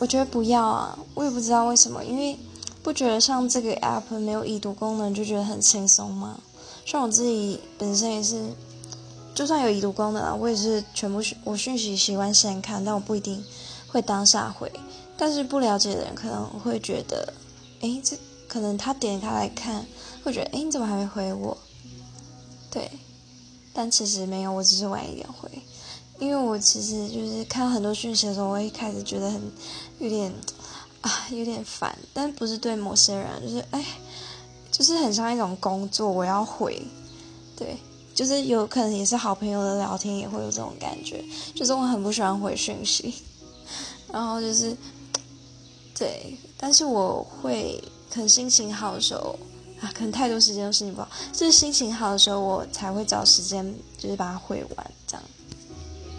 我觉得不要啊，我也不知道为什么，因为不觉得像这个 app 没有已读功能就觉得很轻松吗？像我自己本身也是，就算有已读功能啊，我也是全部我讯息习惯先看，但我不一定会当下回。但是不了解的人可能会觉得，诶，这可能他点开来看，会觉得，诶，你怎么还没回我？对，但其实没有，我只是晚一点回。因为我其实就是看到很多讯息的时候，我一开始觉得很有点啊，有点烦，但不是对某些人，就是哎，就是很像一种工作，我要回，对，就是有可能也是好朋友的聊天也会有这种感觉，就是我很不喜欢回讯息，然后就是对，但是我会可能心情好的时候啊，可能太多时间都心情不好，就是心情好的时候我才会找时间就是把它回完这样。